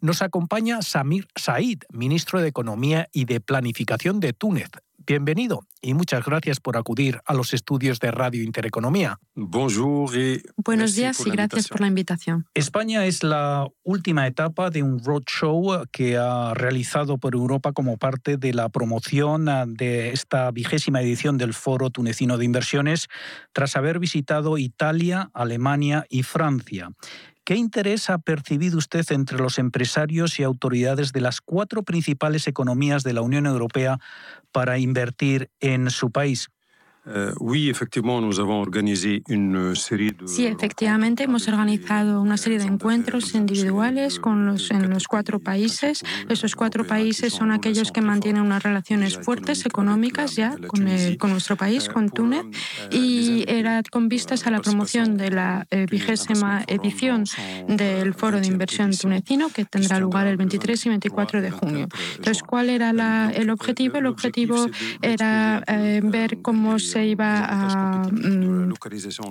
Nos acompaña Samir Said, ministro de Economía y de Planificación de Túnez. Bienvenido y muchas gracias por acudir a los estudios de Radio Intereconomía. Buenos días y gracias por la invitación. España es la última etapa de un roadshow que ha realizado por Europa como parte de la promoción de esta vigésima edición del Foro Tunecino de Inversiones, tras haber visitado Italia, Alemania y Francia. ¿Qué interés ha percibido usted entre los empresarios y autoridades de las cuatro principales economías de la Unión Europea para invertir en su país? Sí, efectivamente, hemos organizado una serie de encuentros individuales con los, en los cuatro países. Esos cuatro países son aquellos que mantienen unas relaciones fuertes económicas ya con, con nuestro país, con Túnez, y era con vistas a la promoción de la eh, vigésima edición del Foro de Inversión Tunecino que tendrá lugar el 23 y 24 de junio. Entonces, ¿cuál era el objetivo? El objetivo era eh, ver cómo se se iba a... Mm,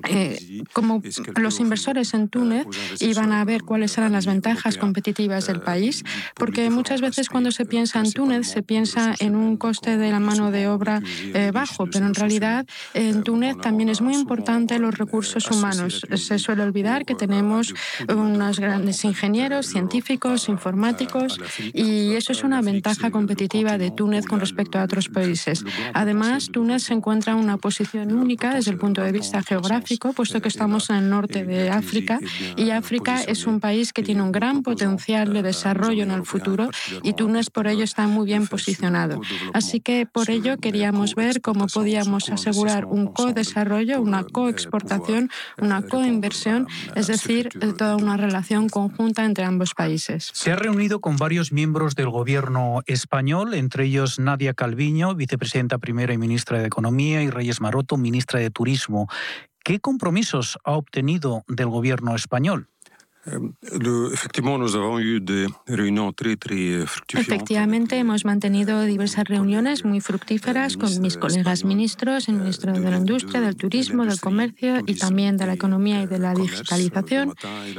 eh, como los inversores en Túnez iban a ver cuáles eran las ventajas competitivas del país, porque muchas veces cuando se piensa en Túnez se piensa en un coste de la mano de obra eh, bajo, pero en realidad en Túnez también es muy importante los recursos humanos. Se suele olvidar que tenemos unos grandes ingenieros, científicos, informáticos, y eso es una ventaja competitiva de Túnez con respecto a otros países. Además, Túnez se encuentra en una posición única desde el punto de vista geográfico, puesto que estamos en el norte de África y África es un país que tiene un gran potencial de desarrollo en el futuro y Túnez por ello está muy bien posicionado. Así que por ello queríamos ver cómo podíamos asegurar un co-desarrollo, una coexportación, una coinversión, es decir, toda una relación conjunta entre ambos países. Se ha reunido con varios miembros del gobierno español, entre ellos Nadia Calviño, vicepresidenta primera y ministra de Economía, y Reyes Maroto, ministra de Turismo. ¿Qué compromisos ha obtenido del gobierno español? Efectivamente, hemos mantenido diversas reuniones muy fructíferas con mis colegas ministros, el ministro de la Industria, del Turismo, del Comercio y también de la Economía y de la Digitalización.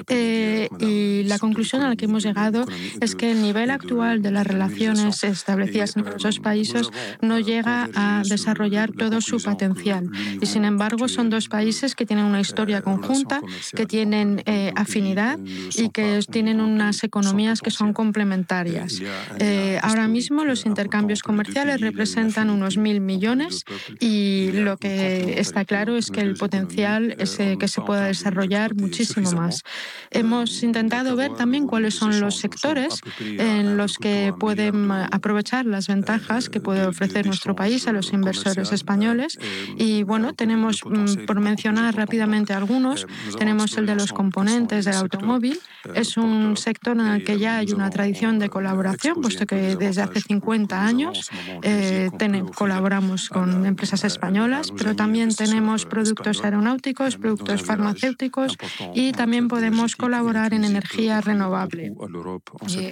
Eh, y la conclusión a la que hemos llegado es que el nivel actual de las relaciones establecidas en esos países no llega a desarrollar todo su potencial. Y sin embargo, son dos países que tienen una historia conjunta, que tienen eh, afinidad y que tienen unas economías que son complementarias. Eh, ahora mismo los intercambios comerciales representan unos mil millones y lo que está claro es que el potencial es que se pueda desarrollar muchísimo más. Hemos intentado ver también cuáles son los sectores en los que pueden aprovechar las ventajas que puede ofrecer nuestro país a los inversores españoles. Y bueno, tenemos, mm, por mencionar rápidamente algunos, tenemos el de los componentes de la automoción automóvil. Es un sector en el que ya hay una tradición de colaboración, puesto que desde hace 50 años eh, colaboramos con empresas españolas, pero también tenemos productos aeronáuticos, productos farmacéuticos y también podemos colaborar en energía renovable.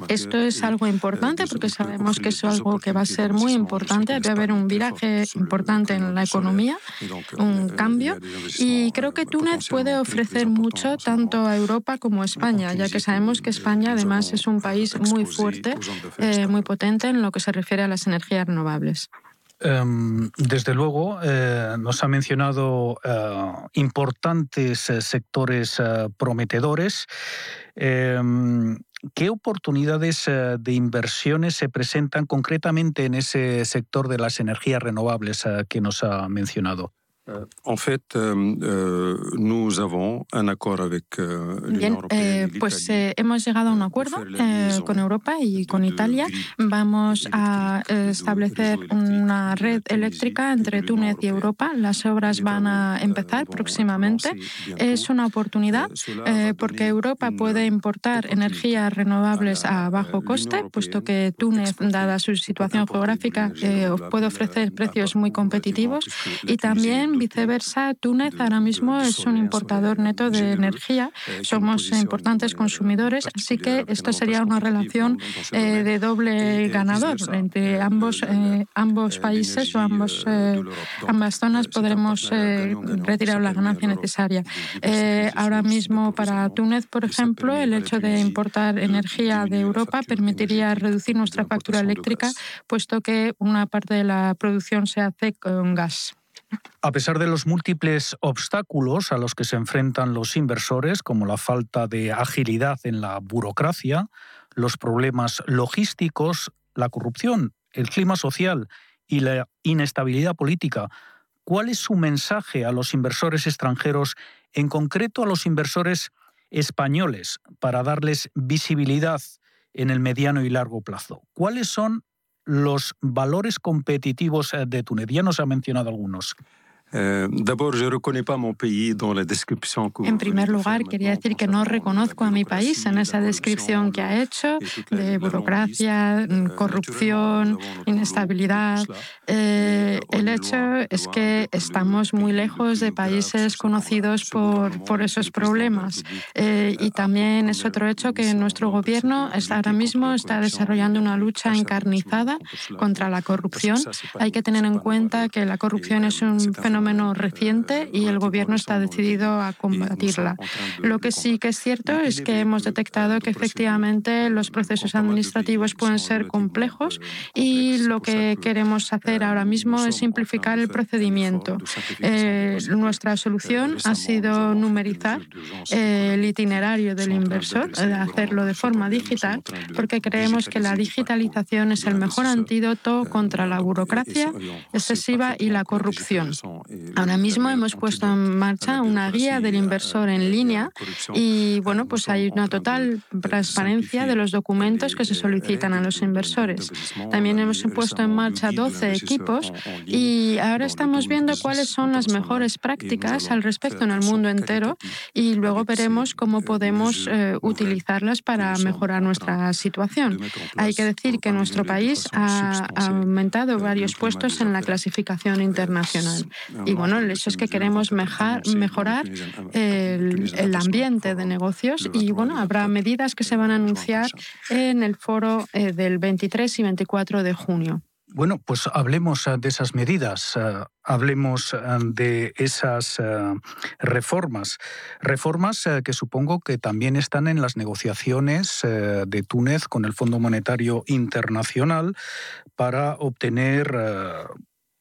esto es algo importante porque sabemos que es algo que va a ser muy importante. Debe haber un viraje importante en la economía, un cambio. Y creo que Túnez puede ofrecer mucho tanto a Europa como a España, ya que sabemos que España además es un país muy fuerte, eh, muy potente en lo que se refiere a las energías renovables. Em, desde luego, eh, nos ha mencionado eh, importantes sectores prometedores. Em, ¿Qué oportunidades de inversiones se presentan concretamente en ese sector de las energías renovables que nos ha mencionado? Euh, en fait, euh, euh, nous avons un accord avec Bien, eh, pues eh, hemos llegado a un acuerdo eh, con Europa y con Italia. Vamos a establecer una red eléctrica entre Túnez y Europa. Las obras van a empezar próximamente. Es una oportunidad porque Europa puede importar energías renovables a bajo coste, puesto que Túnez, dada su situación geográfica, puede ofrecer precios muy competitivos y también viceversa, Túnez ahora mismo es un importador neto de energía. Somos importantes consumidores, así que esta sería una relación eh, de doble ganador entre ambos, eh, ambos países o ambos, eh, ambas zonas podremos retirar la ganancia necesaria. ahora mismo para Túnez, por ejemplo, el hecho de importar energía de Europa permitiría reducir nuestra factura eléctrica, puesto que una parte de la producción se hace con gas. A pesar de los múltiples obstáculos a los que se enfrentan los inversores, como la falta de agilidad en la burocracia, los problemas logísticos, la corrupción, el clima social y la inestabilidad política, ¿cuál es su mensaje a los inversores extranjeros, en concreto a los inversores españoles, para darles visibilidad en el mediano y largo plazo? ¿Cuáles son los valores competitivos eh, de Túnez? Ya nos ha mencionado algunos. En primer lugar, quería decir que no reconozco a mi país en esa descripción que ha hecho de burocracia, corrupción, inestabilidad. Eh, el hecho es que estamos muy lejos de países conocidos por, por esos problemas. Eh, y también es otro hecho que nuestro gobierno ahora mismo está desarrollando una lucha encarnizada contra la corrupción. Hay que tener en cuenta que la corrupción es un fenómeno fenómeno reciente y el Gobierno está decidido a combatirla. Lo que sí que es cierto es que hemos detectado que efectivamente los procesos administrativos pueden ser complejos y lo que queremos hacer ahora mismo es simplificar el procedimiento. Eh, nuestra solución ha sido numerizar el itinerario del inversor, hacerlo de forma digital, porque creemos que la digitalización es el mejor antídoto contra la burocracia excesiva y la corrupción. Ahora mismo hemos puesto en marcha una guía del inversor en línea y bueno, pues hay una total transparencia de los documentos que se solicitan a los inversores. También hemos puesto en marcha 12 equipos y ahora estamos viendo cuáles son las mejores prácticas al respecto en el mundo entero y luego veremos cómo podemos eh, utilizarlas para mejorar nuestra situación. Hay que decir que nuestro país ha aumentado varios puestos en la clasificación internacional. Y bueno, el hecho es que queremos mejorar el, ambiente de negocios y bueno, habrá medidas que se van a anunciar en el foro eh, del 23 y 24 de junio. Bueno, pues hablemos eh, de esas medidas, eh, hablemos de esas reformas. Reformas que supongo que también están en las negociaciones de Túnez con el Fondo Monetario Internacional para obtener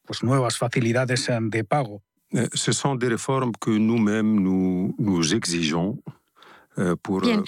pues, nuevas facilidades eh, de pago. Eh, ce sont des réformes que nous-mêmes nous, nous exigeons Bien,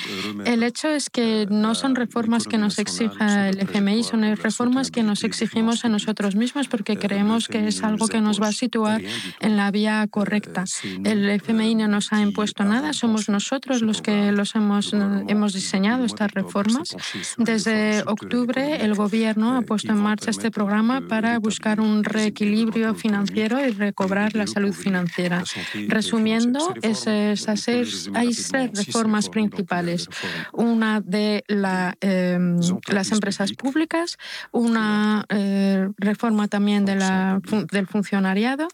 el hecho es que no son reformas que nos exija el FMI, son reformas que nos exigimos a nosotros mismos porque creemos que es algo que nos va a situar en la vía correcta. El FMI no nos ha impuesto nada, somos nosotros los que los hemos, hemos diseñado estas reformas. Desde octubre el Gobierno ha puesto en marcha este programa para buscar un reequilibrio financiero y recobrar la salud financiera. Resumiendo, esas, hay seis reformas reformas principales. Una de em, las empresas públicas, una eh, reforma también de la, del funcionariado.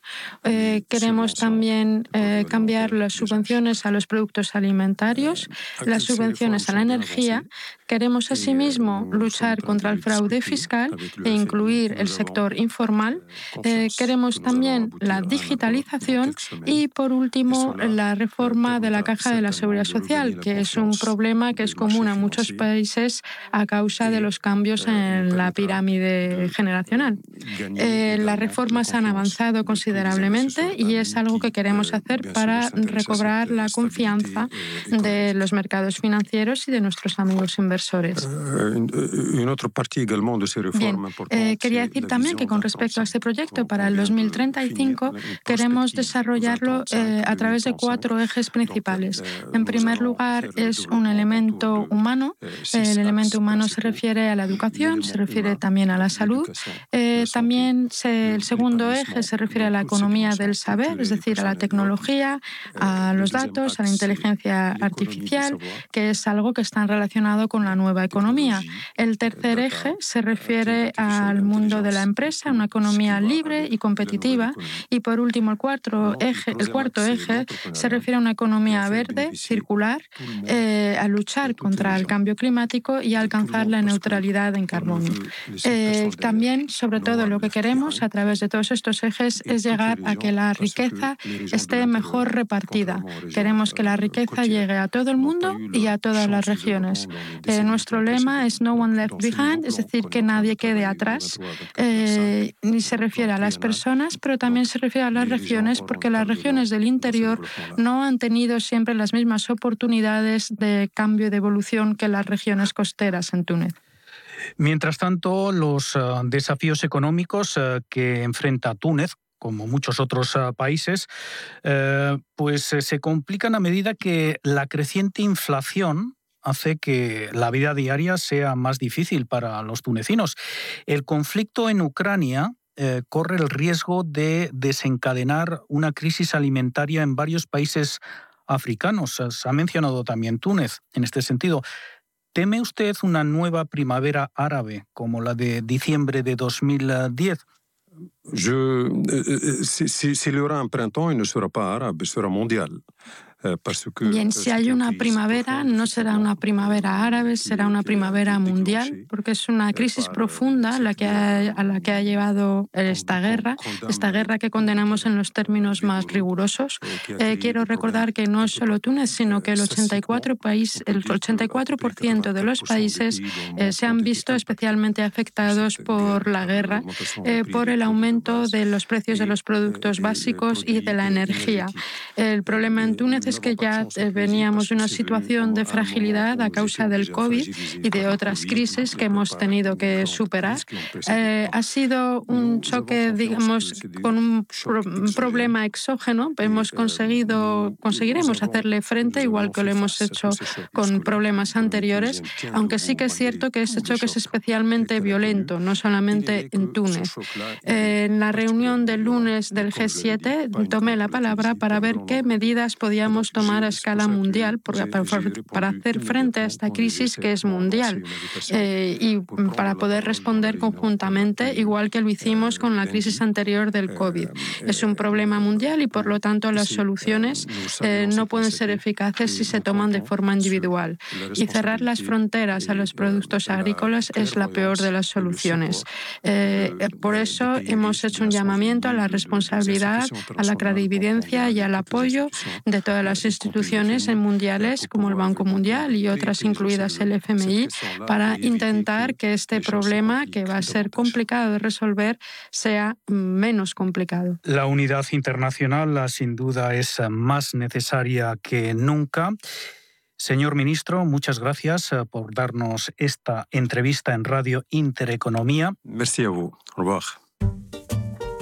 Eh, queremos también eh, cambiar las subvenciones a los productos alimentarios, las subvenciones a la energía. Queremos asimismo luchar contra el fraude fiscal e incluir el sector informal. queremos también la digitalización y, por último, la reforma de la Caja de la Seguridad Social, que es un problema que es común a muchos países a causa de los cambios en la pirámide generacional. Eh, las reformas han avanzado considerablemente y es algo que queremos hacer para recobrar la confianza de los mercados financieros y de nuestros amigos inversores. Bien, quería decir también que con respecto a este proyecto para el 2035 queremos desarrollarlo eh, a través de cuatro ejes principales. En primer lugar, es un elemento humano. El elemento humano se refiere a la educación, se refiere también a la salud. Eh, también el segundo eje se refiere a la economía del saber, es decir, a la tecnología, a los datos, a la inteligencia artificial, que es algo que está relacionado con la nueva economía. El tercer eje se refiere al mundo de la empresa, una economía libre y competitiva. Y por último, el cuarto eje, el cuarto eje se refiere a una economía verde, circular, eh, a luchar contra el cambio climático y a alcanzar la neutralidad en carbono. Eh, también, sobre todo, lo que queremos a través de todos estos ejes es llegar a que la riqueza esté mejor repartida. Queremos que la riqueza llegue a todo el mundo y a todas las regiones. Eh, nuestro lema es No One Left Behind, es decir, que nadie quede atrás. y se refiere a las personas, pero también se refiere a las regiones, porque las regiones del interior no han tenido siempre las mismas oportunidades de cambio y de evolución que las regiones costeras en Túnez. Mientras tanto, los eh, desafíos económicos eh, que enfrenta Túnez, como muchos otros eh, países, pues se complican a medida que la creciente inflación hace que la vida diaria sea más difícil para los tunecinos. El conflicto en Ucrania corre el riesgo de desencadenar una crisis alimentaria en varios países africanos. Se ha mencionado también Túnez en este sentido. ¿Teme usted una nueva primavera árabe como la de diciembre de 2010? Je, si, si, s'il y aura un printemps, il ne sera pas sera mondial. Eh, Bien, si hay una primavera, no será una primavera árabe, será una primavera mundial, porque es una crisis profunda la que a la que ha llevado esta guerra, esta guerra que condenamos en los términos más rigurosos. Eh, quiero recordar que no es solo Túnez, sino que el 84%, país, el 84 de los países eh, se han visto especialmente afectados por la guerra, por el aumento de los precios de los productos básicos y de la energía. El problema en Túnez es que ya eh, veníamos de una situación de fragilidad a causa del COVID y de otras crisis que hemos tenido que superar. Eh, ha sido un choque, digamos, con un, problema exógeno. Hemos conseguido, conseguiremos hacerle frente, igual que lo hemos hecho con problemas anteriores, aunque sí que es cierto que este choque es especialmente violento, no solamente en Túnez. en la reunión del lunes del G7 tomé la palabra para ver qué medidas podíamos tomar a escala mundial para, para, hacer frente a esta crisis que es mundial eh, y para poder responder conjuntamente, igual que lo hicimos con la crisis anterior del COVID. Es un problema mundial y, por lo tanto, las soluciones eh, no pueden ser eficaces si se toman de forma individual. Y cerrar las fronteras a los productos agrícolas es la peor de las soluciones. Eh, por eso hemos hecho un llamamiento a la responsabilidad, a la credibilidad y al apoyo de todas las las instituciones mundiales como el Banco Mundial y otras incluidas el FMI para intentar que este problema, que va a ser complicado de resolver, sea menos complicado. La unidad internacional sin duda es más necesaria que nunca. Señor ministro, muchas gracias eh, por darnos esta entrevista en Radio Intereconomía. Merci a vous. Au revoir.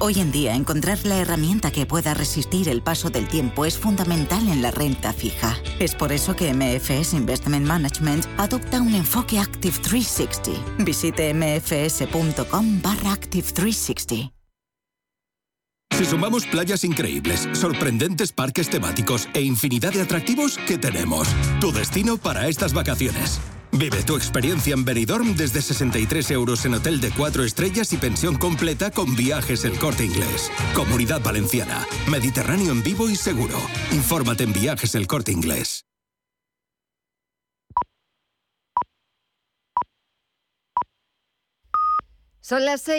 Hoy en día, encontrar la herramienta que pueda resistir el paso del tiempo es fundamental en la renta fija. Es por eso que MFS Investment Management adopta un enfoque Active 360. Visite mfs.com barra Active 360. Si sumamos playas increíbles, sorprendentes parques temáticos e infinidad de atractivos, ¿qué tenemos? Tu destino para estas vacaciones. Vive tu experiencia en Benidorm desde 63 euros en hotel de 4 estrellas y pensión completa con viajes El Corte Inglés. Comunidad Valenciana. Mediterráneo en vivo y seguro. Infórmate en viajes El Corte Inglés. Son las seis.